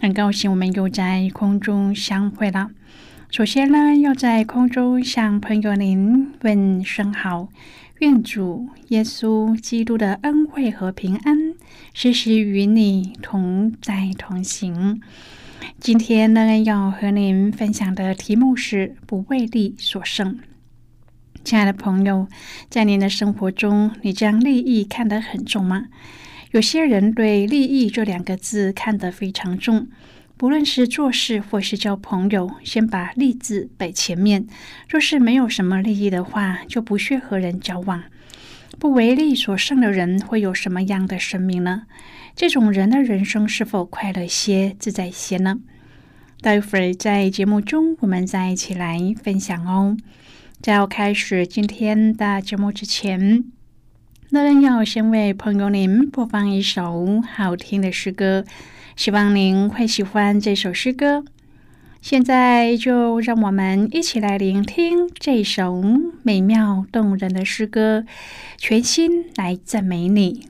很高兴我们又在空中相会了。首先呢，要在空中向朋友您问声好，愿主耶稣基督的恩惠和平安时时与你同在同行。今天呢，要和您分享的题目是“不为利所胜”。亲爱的朋友，在您的生活中，你将利益看得很重吗？有些人对“利益”这两个字看得非常重，不论是做事或是交朋友，先把“利”字摆前面。若是没有什么利益的话，就不屑和人交往。不为利所胜的人会有什么样的生命呢？这种人的人生是否快乐些、自在些呢？待会儿在节目中，我们再一起来分享哦。在要开始今天的节目之前。那要先为朋友您播放一首好听的诗歌，希望您会喜欢这首诗歌。现在就让我们一起来聆听这首美妙动人的诗歌，全心来赞美你。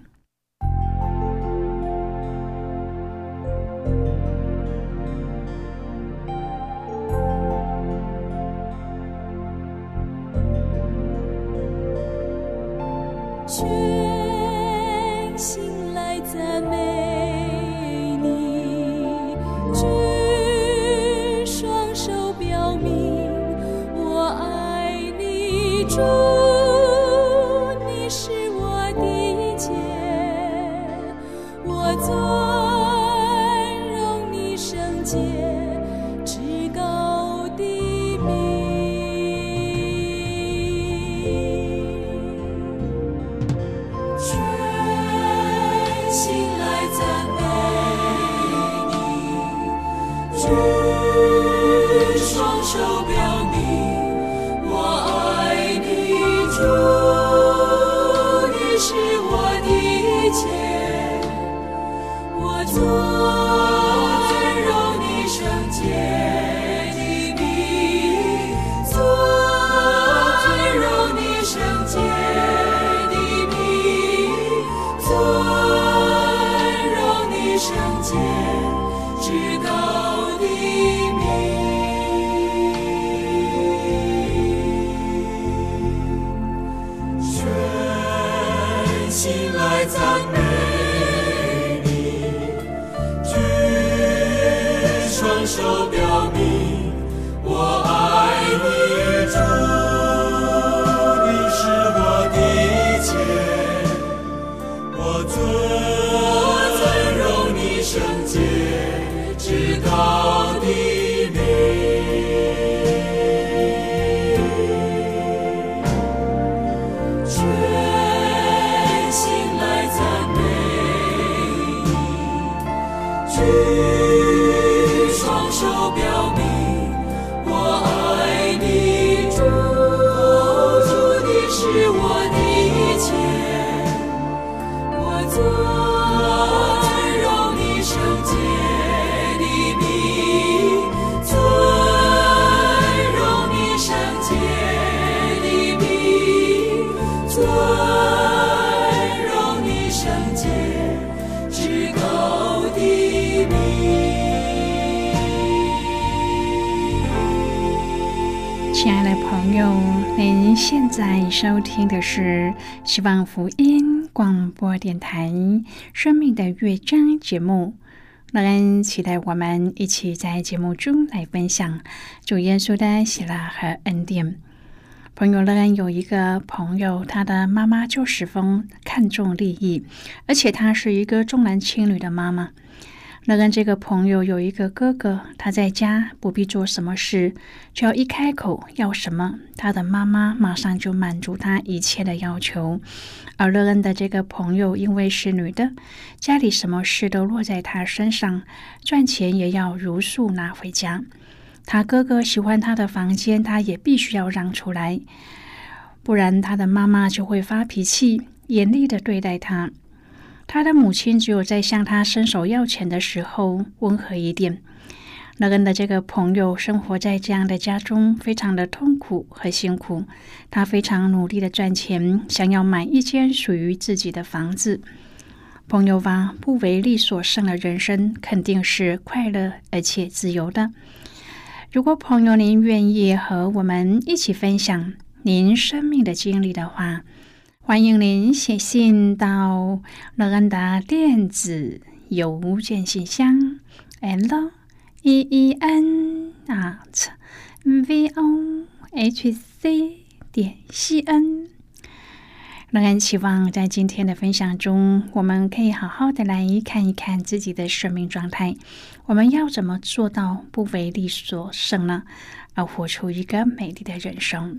心来赞美你，举双手表。在收听的是希望福音广播电台《生命的乐章》节目，乐恩期待我们一起在节目中来分享主耶稣的喜乐和恩典。朋友乐恩有一个朋友，他的妈妈就十分看重利益，而且她是一个重男轻女的妈妈。乐恩这个朋友有一个哥哥，他在家不必做什么事，只要一开口要什么，他的妈妈马上就满足他一切的要求。而乐恩的这个朋友因为是女的，家里什么事都落在她身上，赚钱也要如数拿回家。他哥哥喜欢他的房间，他也必须要让出来，不然他的妈妈就会发脾气，严厉的对待他。他的母亲只有在向他伸手要钱的时候温和一点。乐恩的这个朋友生活在这样的家中，非常的痛苦和辛苦。他非常努力的赚钱，想要买一间属于自己的房子。朋友吧，不为利所胜的人生肯定是快乐而且自由的。如果朋友您愿意和我们一起分享您生命的经历的话，欢迎您写信到乐安达电子邮件信箱 l e e n at v o h c 点 c n。乐恩期望在今天的分享中，我们可以好好的来看一看自己的生命状态。我们要怎么做到不为利所胜呢？而活出一个美丽的人生。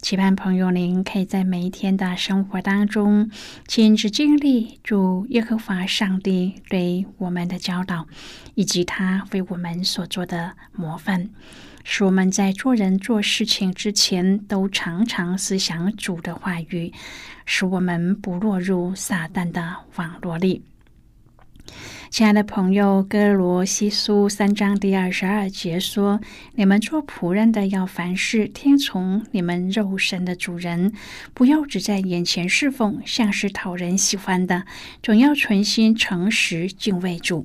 期盼朋友，您可以在每一天的生活当中亲自经历主耶和华上帝对我们的教导，以及他为我们所做的模范，使我们在做人做事情之前都常常思想主的话语，使我们不落入撒旦的网络里。亲爱的朋友，哥罗西书三章第二十二节说：“你们做仆人的要凡事听从你们肉身的主人，不要只在眼前侍奉，像是讨人喜欢的，总要存心诚实敬畏主。”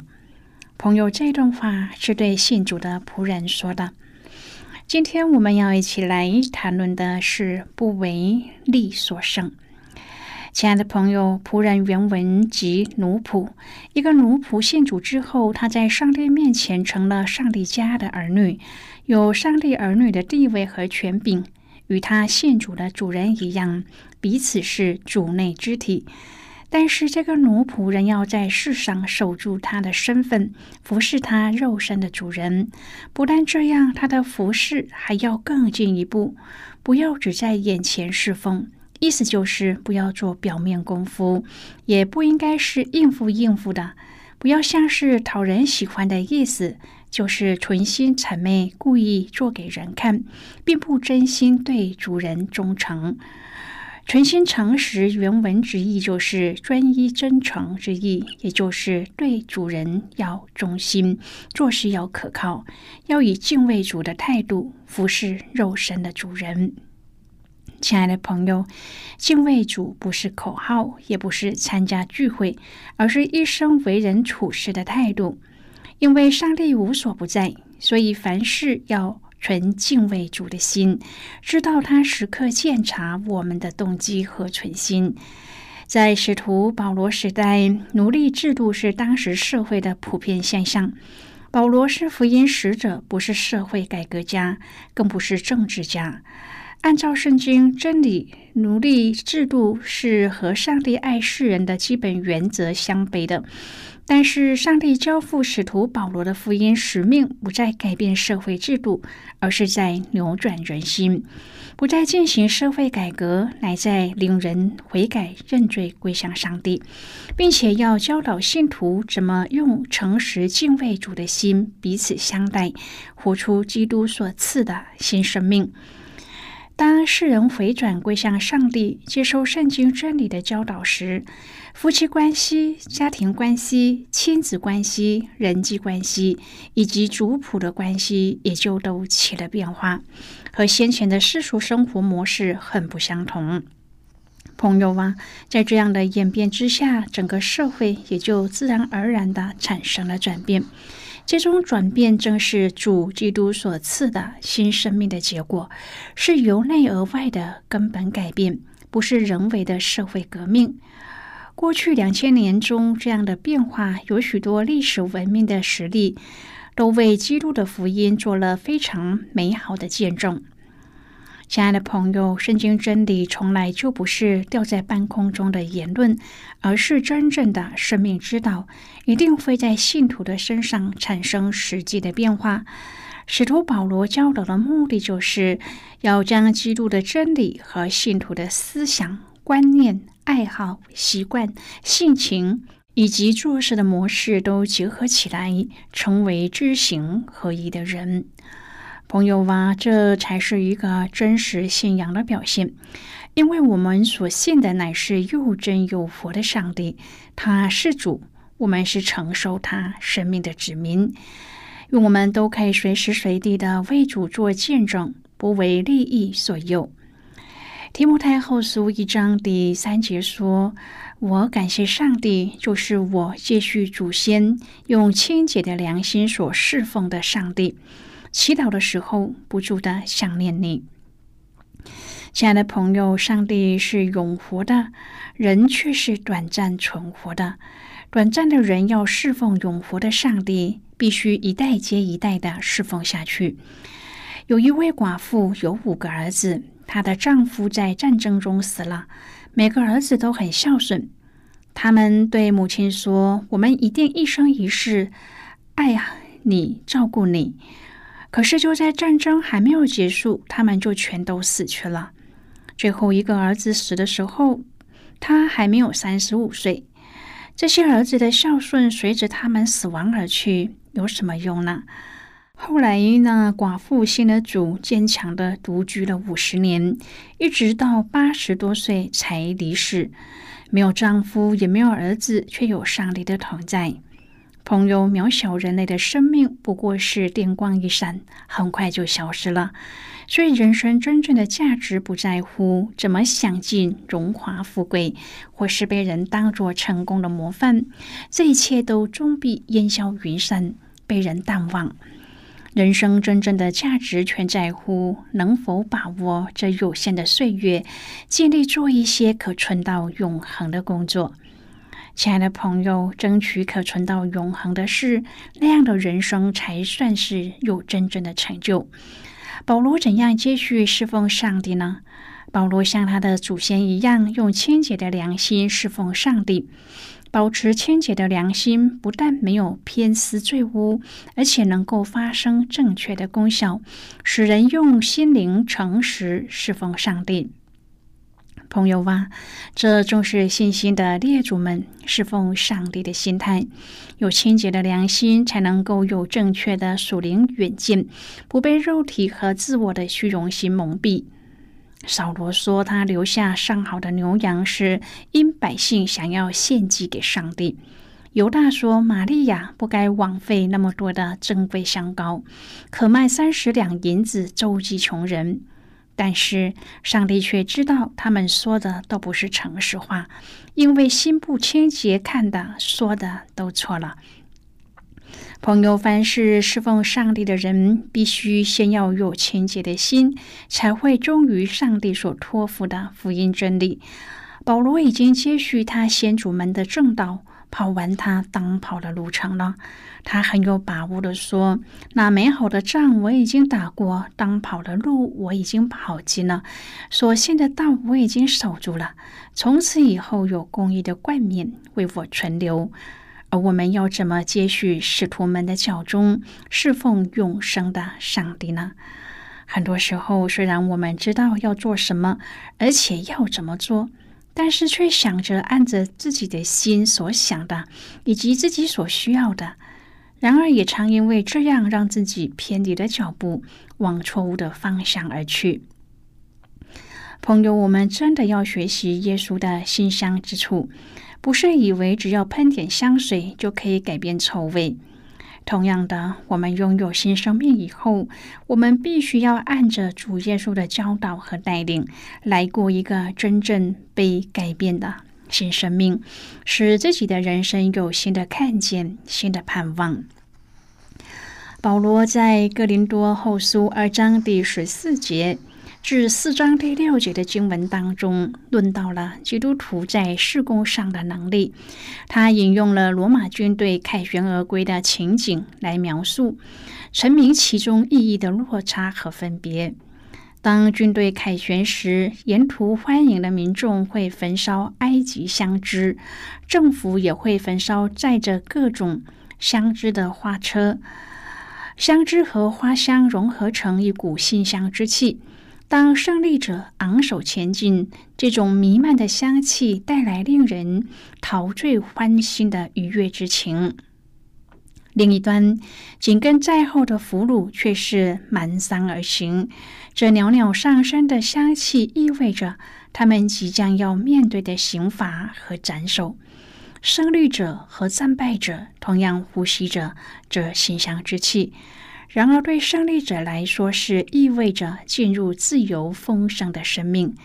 朋友，这段话是对信主的仆人说的。今天我们要一起来谈论的是不为利所胜。亲爱的朋友，仆人原文即奴仆。一个奴仆信主之后，他在上帝面前成了上帝家的儿女，有上帝儿女的地位和权柄，与他信主的主人一样，彼此是主内肢体。但是，这个奴仆仍要在世上守住他的身份，服侍他肉身的主人。不但这样，他的服侍还要更进一步，不要只在眼前侍奉。意思就是不要做表面功夫，也不应该是应付应付的，不要像是讨人喜欢的意思，就是存心谄媚，故意做给人看，并不真心对主人忠诚。存心诚实原文之意就是专一真诚之意，也就是对主人要忠心，做事要可靠，要以敬畏主的态度服侍肉身的主人。亲爱的朋友，敬畏主不是口号，也不是参加聚会，而是一生为人处事的态度。因为上帝无所不在，所以凡事要存敬畏主的心，知道他时刻检查我们的动机和存心。在使徒保罗时代，奴隶制度是当时社会的普遍现象。保罗是福音使者，不是社会改革家，更不是政治家。按照圣经真理，奴隶制度是和上帝爱世人的基本原则相悖的。但是，上帝交付使徒保罗的福音使命，不再改变社会制度，而是在扭转人心；不再进行社会改革，乃在令人悔改认罪归向上帝，并且要教导信徒怎么用诚实敬畏主的心彼此相待，活出基督所赐的新生命。当世人回转归向上帝，接受圣经真理的教导时，夫妻关系、家庭关系、亲子关系、人际关系以及族谱的关系也就都起了变化，和先前的世俗生活模式很不相同。朋友啊，在这样的演变之下，整个社会也就自然而然的产生了转变。这种转变正是主基督所赐的新生命的结果，是由内而外的根本改变，不是人为的社会革命。过去两千年中，这样的变化有许多历史文明的实例，都为基督的福音做了非常美好的见证。亲爱的朋友，圣经真理从来就不是吊在半空中的言论，而是真正的生命之道，一定会在信徒的身上产生实际的变化。使徒保罗教导的目的，就是要将基督的真理和信徒的思想、观念、爱好、习惯、性情以及做事的模式都结合起来，成为知行合一的人。朋友哇，这才是一个真实信仰的表现，因为我们所信的乃是又真又活的上帝，他是主，我们是承受他生命的子民，我们都可以随时随地的为主做见证，不为利益所诱。提摩太后书一章第三节说：“我感谢上帝，就是我继续祖先用清洁的良心所侍奉的上帝。”祈祷的时候，不住的想念你，亲爱的朋友。上帝是永活的，人却是短暂存活的。短暂的人要侍奉永活的上帝，必须一代接一代的侍奉下去。有一位寡妇有五个儿子，她的丈夫在战争中死了，每个儿子都很孝顺。他们对母亲说：“我们一定一生一世爱你，照顾你。”可是就在战争还没有结束，他们就全都死去了。最后一个儿子死的时候，他还没有三十五岁。这些儿子的孝顺随着他们死亡而去，有什么用呢？后来呢，寡妇信了主，坚强的独居了五十年，一直到八十多岁才离世。没有丈夫，也没有儿子，却有上帝的同在。朋友，渺小人类的生命不过是电光一闪，很快就消失了。所以，人生真正的价值不在乎怎么享尽荣华富贵，或是被人当作成功的模范，这一切都终必烟消云散，被人淡忘。人生真正的价值，全在乎能否把握这有限的岁月，尽力做一些可存到永恒的工作。亲爱的朋友，争取可存到永恒的事，那样的人生才算是有真正的成就。保罗怎样继续侍奉上帝呢？保罗像他的祖先一样，用清洁的良心侍奉上帝。保持清洁的良心，不但没有偏私罪污，而且能够发生正确的功效，使人用心灵诚实侍奉上帝。朋友哇，这正是信心的列祖们侍奉上帝的心态，有清洁的良心，才能够有正确的属灵远见，不被肉体和自我的虚荣心蒙蔽。扫罗说，他留下上好的牛羊，是因百姓想要献祭给上帝。犹大说，玛利亚不该枉费那么多的珍贵香膏，可卖三十两银子周济穷人。但是上帝却知道他们说的都不是诚实话，因为心不清洁，看的说的都错了。朋友，凡是侍奉上帝的人，必须先要有清洁的心，才会忠于上帝所托付的福音真理。保罗已经接续他先祖们的正道。跑完他当跑的路程了，他很有把握的说：“那美好的仗我已经打过，当跑的路我已经跑尽了，所幸的道我已经守住了。从此以后，有公义的冠冕为我存留。而我们要怎么接续使徒们的脚中，侍奉永生的上帝呢？很多时候，虽然我们知道要做什么，而且要怎么做。”但是却想着按着自己的心所想的，以及自己所需要的，然而也常因为这样让自己偏离了脚步，往错误的方向而去。朋友，我们真的要学习耶稣的馨香之处，不是以为只要喷点香水就可以改变臭味。同样的，我们拥有新生命以后，我们必须要按着主耶稣的教导和带领，来过一个真正被改变的新生命，使自己的人生有新的看见、新的盼望。保罗在哥林多后书二章第十四节。至四章第六节的经文当中，论到了基督徒在事工上的能力。他引用了罗马军队凯旋而归的情景来描述，阐明其中意义的落差和分别。当军队凯旋时，沿途欢迎的民众会焚烧埃及香枝，政府也会焚烧载着各种香枝的花车，香枝和花香融合成一股馨香之气。当胜利者昂首前进，这种弥漫的香气带来令人陶醉欢欣的愉悦之情。另一端，紧跟在后的俘虏却是蹒跚而行。这袅袅上升的香气意味着他们即将要面对的刑罚和斩首。胜利者和战败者同样呼吸着这馨香之气。然而，对胜利者来说，是意味着进入自由丰盛的生命；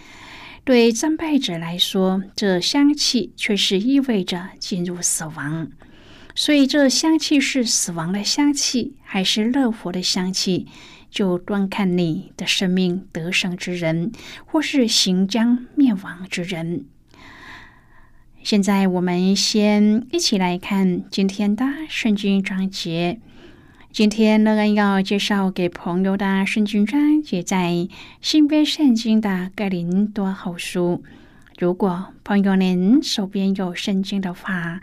对战败者来说，这香气却是意味着进入死亡。所以，这香气是死亡的香气，还是乐活的香气，就端看你的生命得胜之人，或是行将灭亡之人。现在，我们先一起来看今天的圣经章节。今天乐恩要介绍给朋友的圣经章节在新约圣经的格林多后书。如果朋友您手边有圣经的话，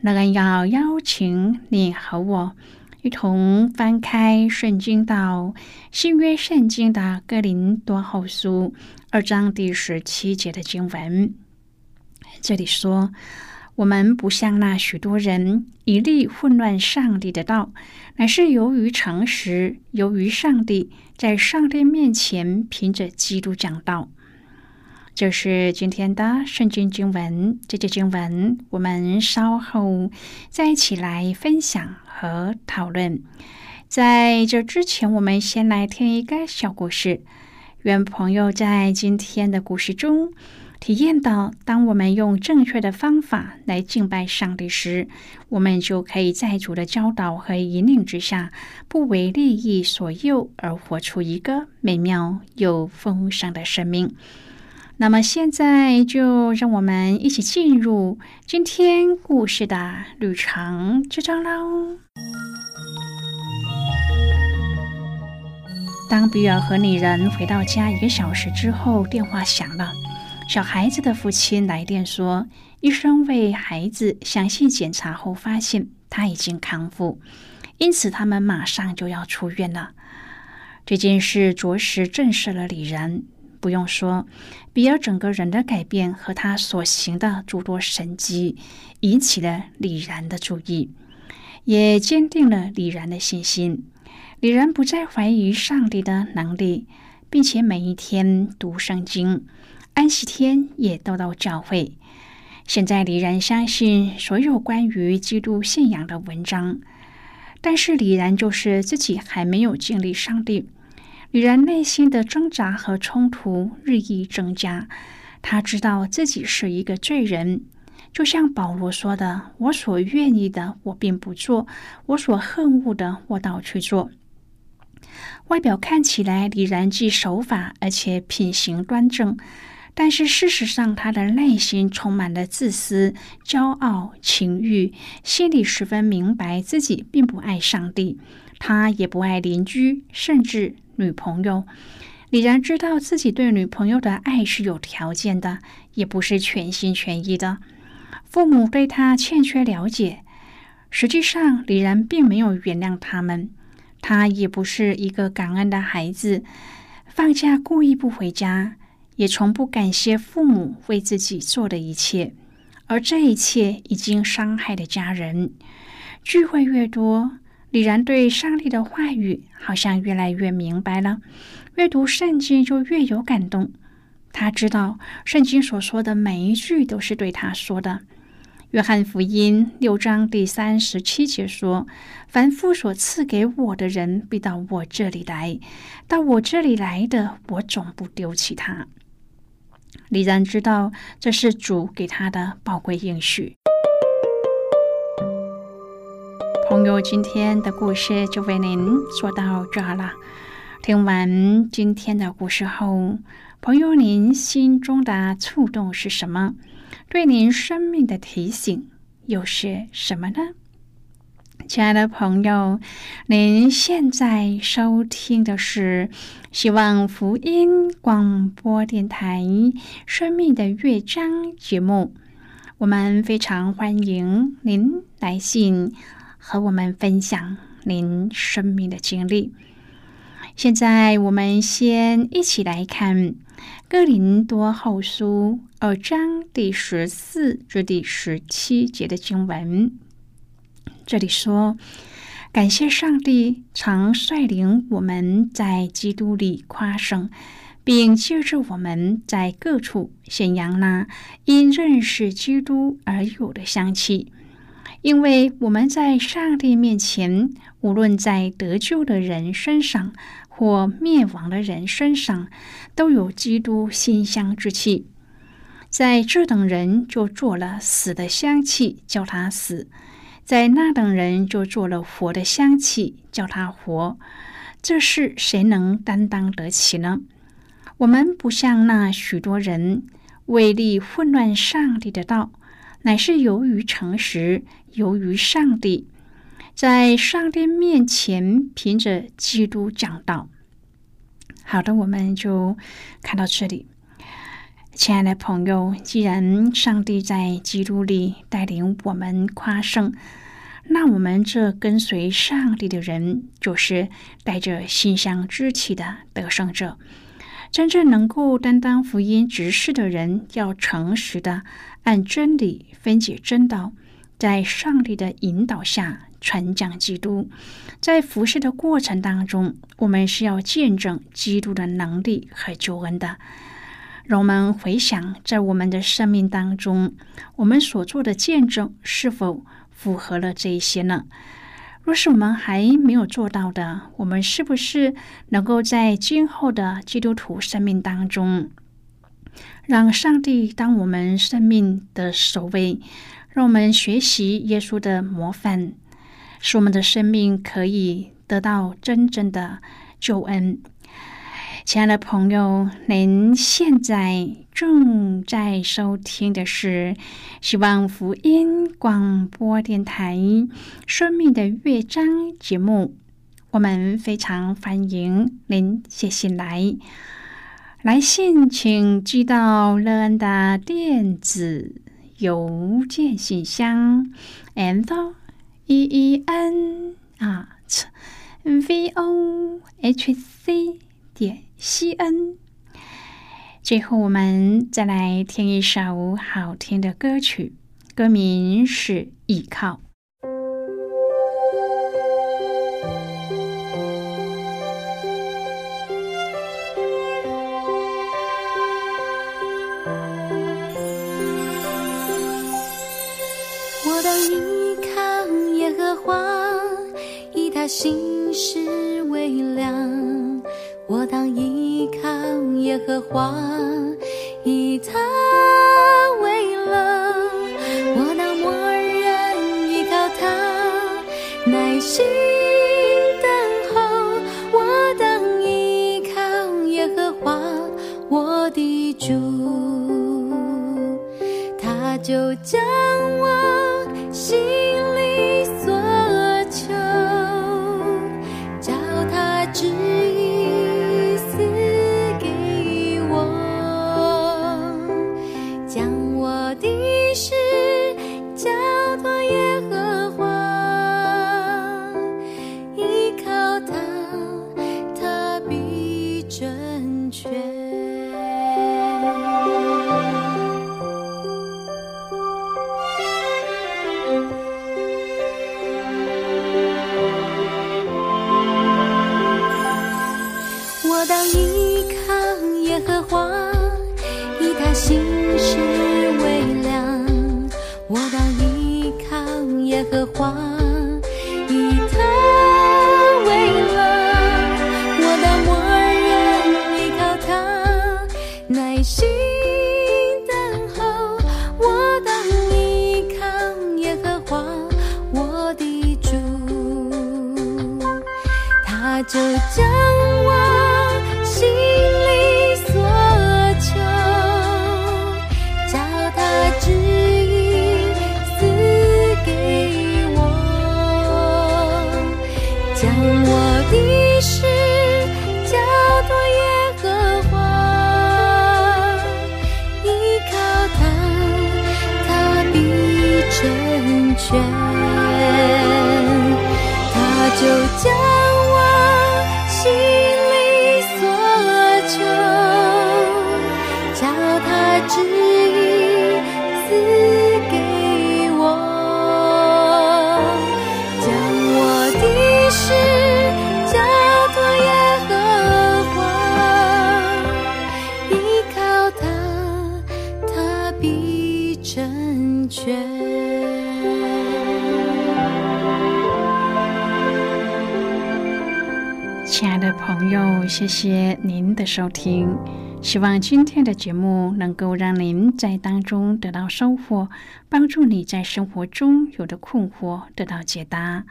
乐恩要邀请你和我一同翻开圣经到新约圣经的格林多后书二章第十七节的经文。这里说。我们不像那许多人一力混乱上帝的道，乃是由于诚实，由于上帝在上帝面前凭着基督讲道。这是今天的圣经经文。这节经文我们稍后再一起来分享和讨论。在这之前，我们先来听一个小故事。愿朋友在今天的故事中。体验到，当我们用正确的方法来敬拜上帝时，我们就可以在主的教导和引领之下，不为利益所诱，而活出一个美妙又丰盛的生命。那么，现在就让我们一起进入今天故事的旅程之中喽。当比尔和女人回到家一个小时之后，电话响了。小孩子的父亲来电说，医生为孩子详细检查后发现他已经康复，因此他们马上就要出院了。这件事着实震慑了李然。不用说，比尔整个人的改变和他所行的诸多神迹，引起了李然的注意，也坚定了李然的信心。李然不再怀疑上帝的能力，并且每一天读圣经。安息天也都到教会。现在李然相信所有关于基督信仰的文章，但是李然就是自己还没有经历上帝。李然内心的挣扎和冲突日益增加。他知道自己是一个罪人，就像保罗说的：“我所愿意的，我并不做；我所恨恶的，我倒去做。”外表看起来，李然既守法，而且品行端正。但是事实上，他的内心充满了自私、骄傲、情欲，心里十分明白自己并不爱上帝，他也不爱邻居，甚至女朋友。李然知道自己对女朋友的爱是有条件的，也不是全心全意的。父母对他欠缺了解，实际上李然并没有原谅他们。他也不是一个感恩的孩子，放假故意不回家。也从不感谢父母为自己做的一切，而这一切已经伤害了家人。聚会越多，李然对上帝的话语好像越来越明白了。阅读圣经就越有感动。他知道圣经所说的每一句都是对他说的。约翰福音六章第三十七节说：“凡父所赐给我的人，必到我这里来；到我这里来的，我总不丢弃他。”李然知道这是主给他的宝贵应许。朋友，今天的故事就为您说到这了。听完今天的故事后，朋友，您心中的触动是什么？对您生命的提醒又是什么呢？亲爱的朋友，您现在收听的是希望福音广播电台《生命的乐章》节目。我们非常欢迎您来信和我们分享您生命的经历。现在，我们先一起来看《哥林多后书》二章第十四至第十七节的经文。这里说：“感谢上帝，常率领我们在基督里夸胜，并借着我们在各处显扬那因认识基督而有的香气。因为我们在上帝面前，无论在得救的人身上。”或灭亡的人身上都有基督馨香之气，在这等人就做了死的香气，叫他死；在那等人就做了活的香气，叫他活。这事谁能担当得起呢？我们不像那许多人为利混乱上帝的道，乃是由于诚实，由于上帝。在上帝面前，凭着基督讲道。好的，我们就看到这里。亲爱的朋友，既然上帝在基督里带领我们夸胜，那我们这跟随上帝的人，就是带着馨香之气的得胜者。真正能够担当福音执事的人，要诚实的按真理分解真道，在上帝的引导下。传讲基督，在服侍的过程当中，我们是要见证基督的能力和救恩的。让我们回想，在我们的生命当中，我们所做的见证是否符合了这一些呢？若是我们还没有做到的，我们是不是能够在今后的基督徒生命当中，让上帝当我们生命的首位，让我们学习耶稣的模范？使我们的生命可以得到真正的救恩，亲爱的朋友，您现在正在收听的是希望福音广播电台《生命的乐章》节目。我们非常欢迎您写信来，来信请寄到乐恩的电子邮件信箱，and。e e n 啊，v o h c 点 c n。最后，我们再来听一首好听的歌曲，歌名是《依靠》。耶和华，以他为乐。我当默认依靠他，耐心等候。我当依靠耶和华，我的主，他就将我。心就将亲爱的朋友，谢谢您的收听。希望今天的节目能够让您在当中得到收获，帮助你在生活中有的困惑得到解答，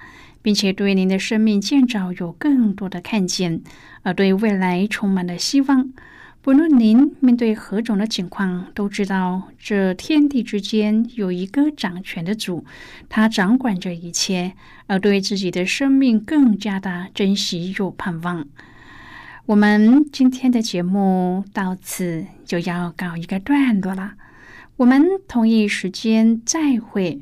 并且对您的生命建造有更多的看见，而对未来充满了希望。不论您面对何种的情况，都知道这天地之间有一个掌权的主，他掌管着一切，而对自己的生命更加的珍惜又盼望。我们今天的节目到此就要告一个段落了，我们同一时间再会。